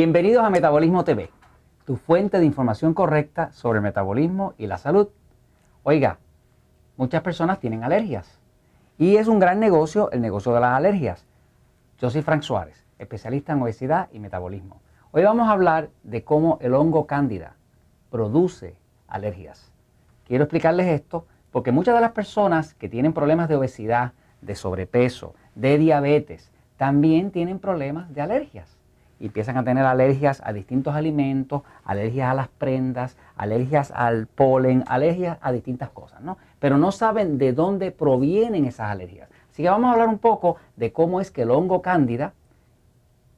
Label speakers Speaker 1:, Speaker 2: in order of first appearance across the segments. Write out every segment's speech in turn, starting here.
Speaker 1: Bienvenidos a Metabolismo TV, tu fuente de información correcta sobre el metabolismo y la salud. Oiga, muchas personas tienen alergias y es un gran negocio el negocio de las alergias. Yo soy Frank Suárez, especialista en obesidad y metabolismo. Hoy vamos a hablar de cómo el hongo cándida produce alergias. Quiero explicarles esto porque muchas de las personas que tienen problemas de obesidad, de sobrepeso, de diabetes, también tienen problemas de alergias y empiezan a tener alergias a distintos alimentos, alergias a las prendas, alergias al polen, alergias a distintas cosas, ¿no? Pero no saben de dónde provienen esas alergias. Así que vamos a hablar un poco de cómo es que el hongo cándida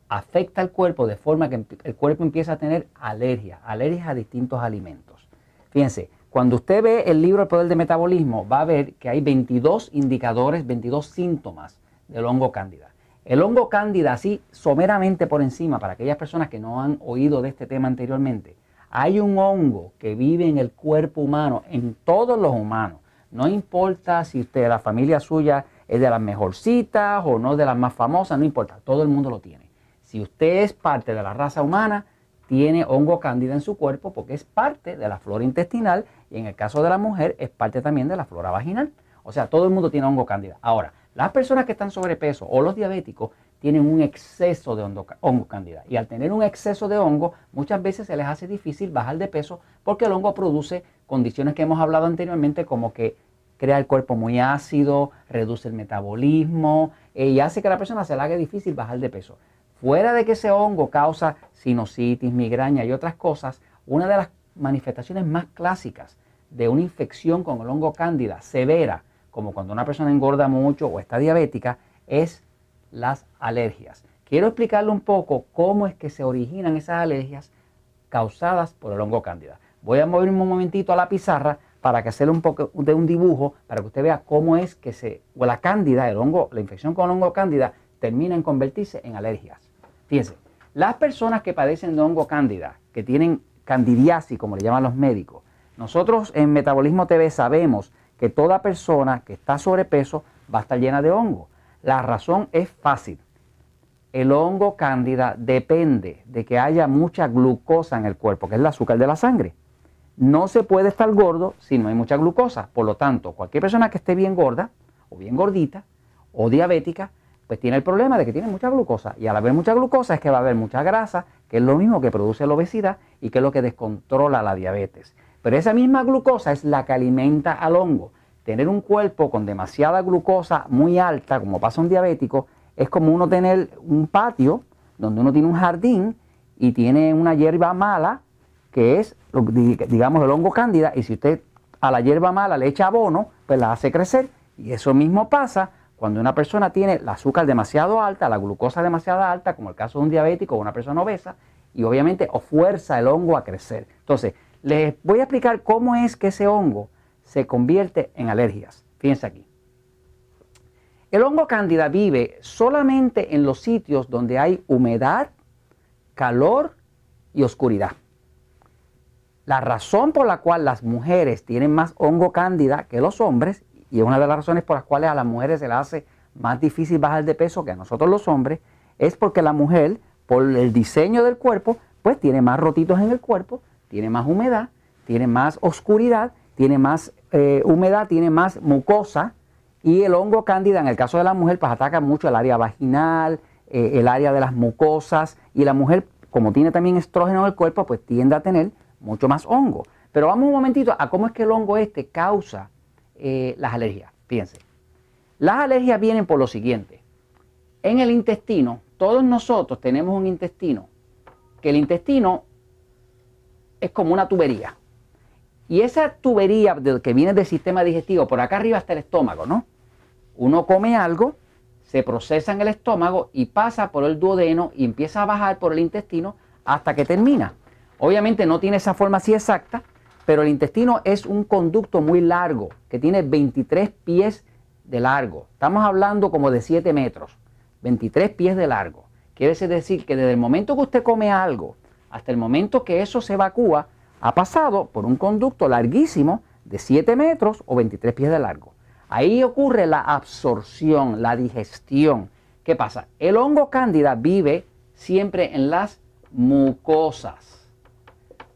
Speaker 1: afecta al cuerpo de forma que el cuerpo empieza a tener alergias, alergias a distintos alimentos. Fíjense, cuando usted ve el libro El Poder del Metabolismo, va a ver que hay 22 indicadores, 22 síntomas del hongo cándida. El hongo cándida, así someramente por encima, para aquellas personas que no han oído de este tema anteriormente, hay un hongo que vive en el cuerpo humano, en todos los humanos. No importa si usted, la familia suya es de las mejorcitas o no de las más famosas, no importa, todo el mundo lo tiene. Si usted es parte de la raza humana, tiene hongo cándida en su cuerpo porque es parte de la flora intestinal y en el caso de la mujer es parte también de la flora vaginal. O sea, todo el mundo tiene hongo cándida. Ahora, las personas que están sobrepeso o los diabéticos tienen un exceso de hongo, cándida. Y al tener un exceso de hongo, muchas veces se les hace difícil bajar de peso porque el hongo produce condiciones que hemos hablado anteriormente como que crea el cuerpo muy ácido, reduce el metabolismo eh, y hace que a la persona se le haga difícil bajar de peso. Fuera de que ese hongo causa sinusitis, migraña y otras cosas, una de las manifestaciones más clásicas de una infección con el hongo cándida severa como cuando una persona engorda mucho o está diabética, es las alergias. Quiero explicarle un poco cómo es que se originan esas alergias causadas por el hongo cándida. Voy a moverme un momentito a la pizarra para que hacerle un poco de un dibujo para que usted vea cómo es que se, o la cándida, el hongo, la infección con el hongo cándida termina en convertirse en alergias. Fíjense, las personas que padecen de hongo cándida, que tienen candidiasis, como le llaman los médicos, nosotros en Metabolismo TV sabemos que toda persona que está sobrepeso va a estar llena de hongo. La razón es fácil. El hongo cándida depende de que haya mucha glucosa en el cuerpo, que es el azúcar de la sangre. No se puede estar gordo si no hay mucha glucosa. Por lo tanto, cualquier persona que esté bien gorda o bien gordita o diabética, pues tiene el problema de que tiene mucha glucosa. Y al haber mucha glucosa es que va a haber mucha grasa, que es lo mismo que produce la obesidad y que es lo que descontrola la diabetes. Pero esa misma glucosa es la que alimenta al hongo. Tener un cuerpo con demasiada glucosa muy alta, como pasa un diabético, es como uno tener un patio donde uno tiene un jardín y tiene una hierba mala, que es, digamos, el hongo cándida, y si usted a la hierba mala le echa abono, pues la hace crecer. Y eso mismo pasa cuando una persona tiene el azúcar demasiado alta, la glucosa demasiado alta, como el caso de un diabético o una persona obesa, y obviamente o fuerza el hongo a crecer. Entonces, les voy a explicar cómo es que ese hongo se convierte en alergias. Fíjense aquí. El hongo cándida vive solamente en los sitios donde hay humedad, calor y oscuridad. La razón por la cual las mujeres tienen más hongo cándida que los hombres, y es una de las razones por las cuales a las mujeres se les hace más difícil bajar de peso que a nosotros los hombres, es porque la mujer, por el diseño del cuerpo, pues tiene más rotitos en el cuerpo, tiene más humedad, tiene más oscuridad, tiene más eh, humedad, tiene más mucosa y el hongo cándida en el caso de la mujer pues ataca mucho el área vaginal, eh, el área de las mucosas y la mujer como tiene también estrógeno en el cuerpo pues tiende a tener mucho más hongo. Pero vamos un momentito a cómo es que el hongo este causa eh, las alergias. Fíjense, las alergias vienen por lo siguiente. En el intestino, todos nosotros tenemos un intestino, que el intestino es como una tubería. Y esa tubería que viene del sistema digestivo, por acá arriba está el estómago, ¿no? Uno come algo, se procesa en el estómago y pasa por el duodeno y empieza a bajar por el intestino hasta que termina. Obviamente no tiene esa forma así exacta, pero el intestino es un conducto muy largo, que tiene 23 pies de largo. Estamos hablando como de 7 metros, 23 pies de largo. Quiere decir que desde el momento que usted come algo hasta el momento que eso se evacúa, ha pasado por un conducto larguísimo de 7 metros o 23 pies de largo. Ahí ocurre la absorción, la digestión. ¿Qué pasa? El hongo cándida vive siempre en las mucosas.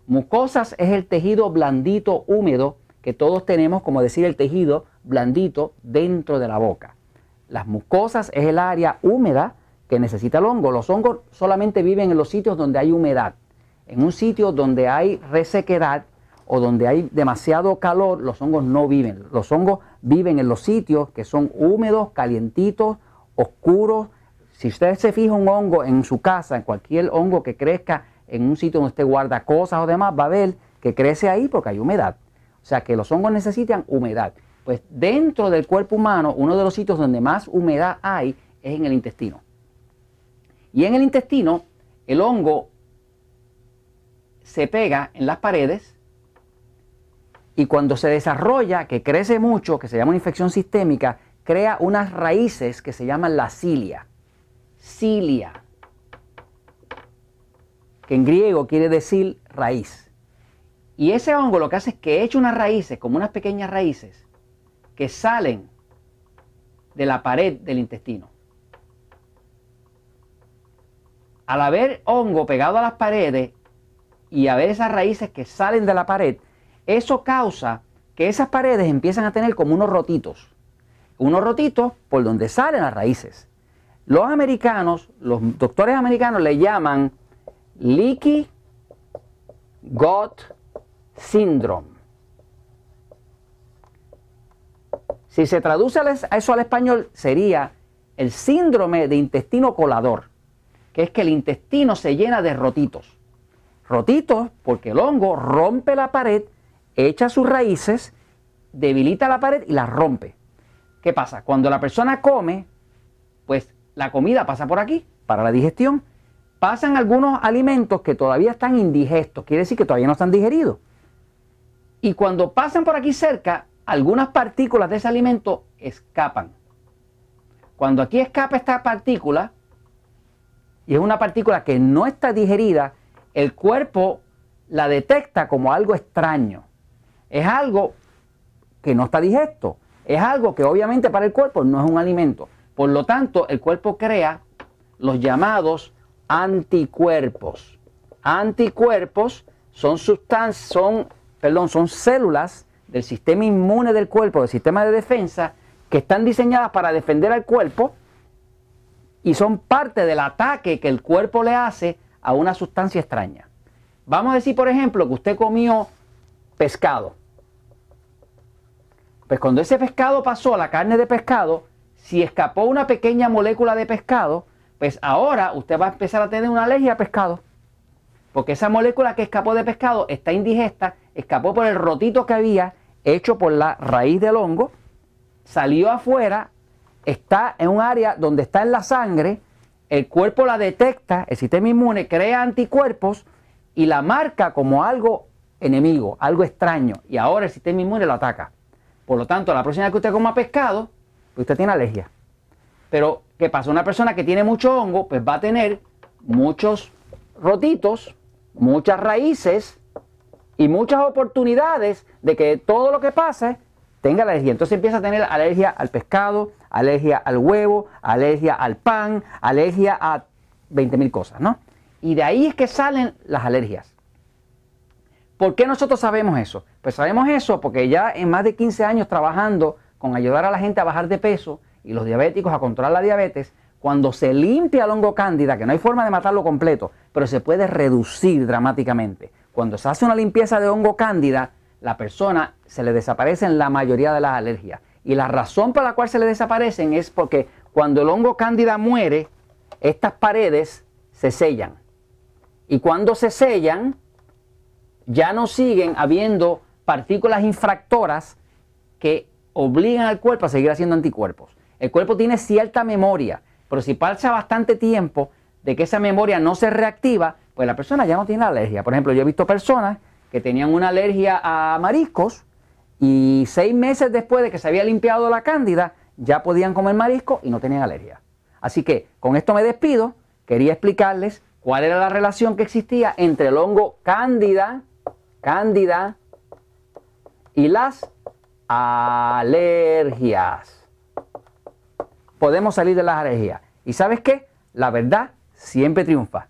Speaker 1: Mucosas es el tejido blandito húmedo que todos tenemos, como decir el tejido blandito dentro de la boca. Las mucosas es el área húmeda que necesita el hongo. Los hongos solamente viven en los sitios donde hay humedad. En un sitio donde hay resequedad o donde hay demasiado calor, los hongos no viven. Los hongos viven en los sitios que son húmedos, calientitos, oscuros. Si usted se fija un hongo en su casa, en cualquier hongo que crezca en un sitio donde usted guarda cosas o demás, va a ver que crece ahí porque hay humedad. O sea que los hongos necesitan humedad. Pues dentro del cuerpo humano, uno de los sitios donde más humedad hay es en el intestino. Y en el intestino, el hongo se pega en las paredes y cuando se desarrolla, que crece mucho, que se llama una infección sistémica, crea unas raíces que se llaman la cilia. Cilia, que en griego quiere decir raíz. Y ese hongo lo que hace es que echa unas raíces, como unas pequeñas raíces, que salen de la pared del intestino. Al haber hongo pegado a las paredes y haber esas raíces que salen de la pared, eso causa que esas paredes empiezan a tener como unos rotitos. Unos rotitos por donde salen las raíces. Los americanos, los doctores americanos le llaman leaky gut syndrome. Si se traduce a eso al español, sería el síndrome de intestino colador, que es que el intestino se llena de rotitos. Rotitos porque el hongo rompe la pared, echa sus raíces, debilita la pared y la rompe. ¿Qué pasa? Cuando la persona come, pues la comida pasa por aquí para la digestión. Pasan algunos alimentos que todavía están indigestos, quiere decir que todavía no están digeridos. Y cuando pasan por aquí cerca, algunas partículas de ese alimento escapan. Cuando aquí escapa esta partícula, y es una partícula que no está digerida, el cuerpo la detecta como algo extraño. Es algo que no está digesto. Es algo que obviamente para el cuerpo no es un alimento. Por lo tanto, el cuerpo crea los llamados anticuerpos. Anticuerpos son sustancias, son, perdón, son células del sistema inmune del cuerpo, del sistema de defensa, que están diseñadas para defender al cuerpo y son parte del ataque que el cuerpo le hace a una sustancia extraña. Vamos a decir, por ejemplo, que usted comió pescado. Pues cuando ese pescado pasó a la carne de pescado, si escapó una pequeña molécula de pescado, pues ahora usted va a empezar a tener una alergia a pescado. Porque esa molécula que escapó de pescado está indigesta, escapó por el rotito que había hecho por la raíz del hongo, salió afuera, está en un área donde está en la sangre, el cuerpo la detecta, el sistema inmune crea anticuerpos y la marca como algo enemigo, algo extraño, y ahora el sistema inmune lo ataca. Por lo tanto, la próxima vez que usted coma pescado, pues usted tiene alergia. Pero, ¿qué pasa? Una persona que tiene mucho hongo, pues va a tener muchos rotitos, muchas raíces, y muchas oportunidades de que todo lo que pase tenga alergia. Entonces empieza a tener alergia al pescado, alergia al huevo, alergia al pan, alergia a 20.000 cosas, ¿no? Y de ahí es que salen las alergias. ¿Por qué nosotros sabemos eso? Pues sabemos eso porque ya en más de 15 años trabajando con ayudar a la gente a bajar de peso y los diabéticos a controlar la diabetes, cuando se limpia el hongo cándida, que no hay forma de matarlo completo, pero se puede reducir dramáticamente. Cuando se hace una limpieza de hongo cándida, la persona se le desaparecen la mayoría de las alergias. Y la razón por la cual se le desaparecen es porque cuando el hongo cándida muere, estas paredes se sellan. Y cuando se sellan, ya no siguen habiendo partículas infractoras que obligan al cuerpo a seguir haciendo anticuerpos. El cuerpo tiene cierta memoria, pero si pasa bastante tiempo de que esa memoria no se reactiva, pues la persona ya no tiene alergia. Por ejemplo, yo he visto personas que tenían una alergia a mariscos y seis meses después de que se había limpiado la cándida, ya podían comer marisco y no tenían alergia. Así que con esto me despido. Quería explicarles cuál era la relación que existía entre el hongo cándida, cándida y las alergias. Podemos salir de las alergias. ¿Y sabes qué? La verdad siempre triunfa.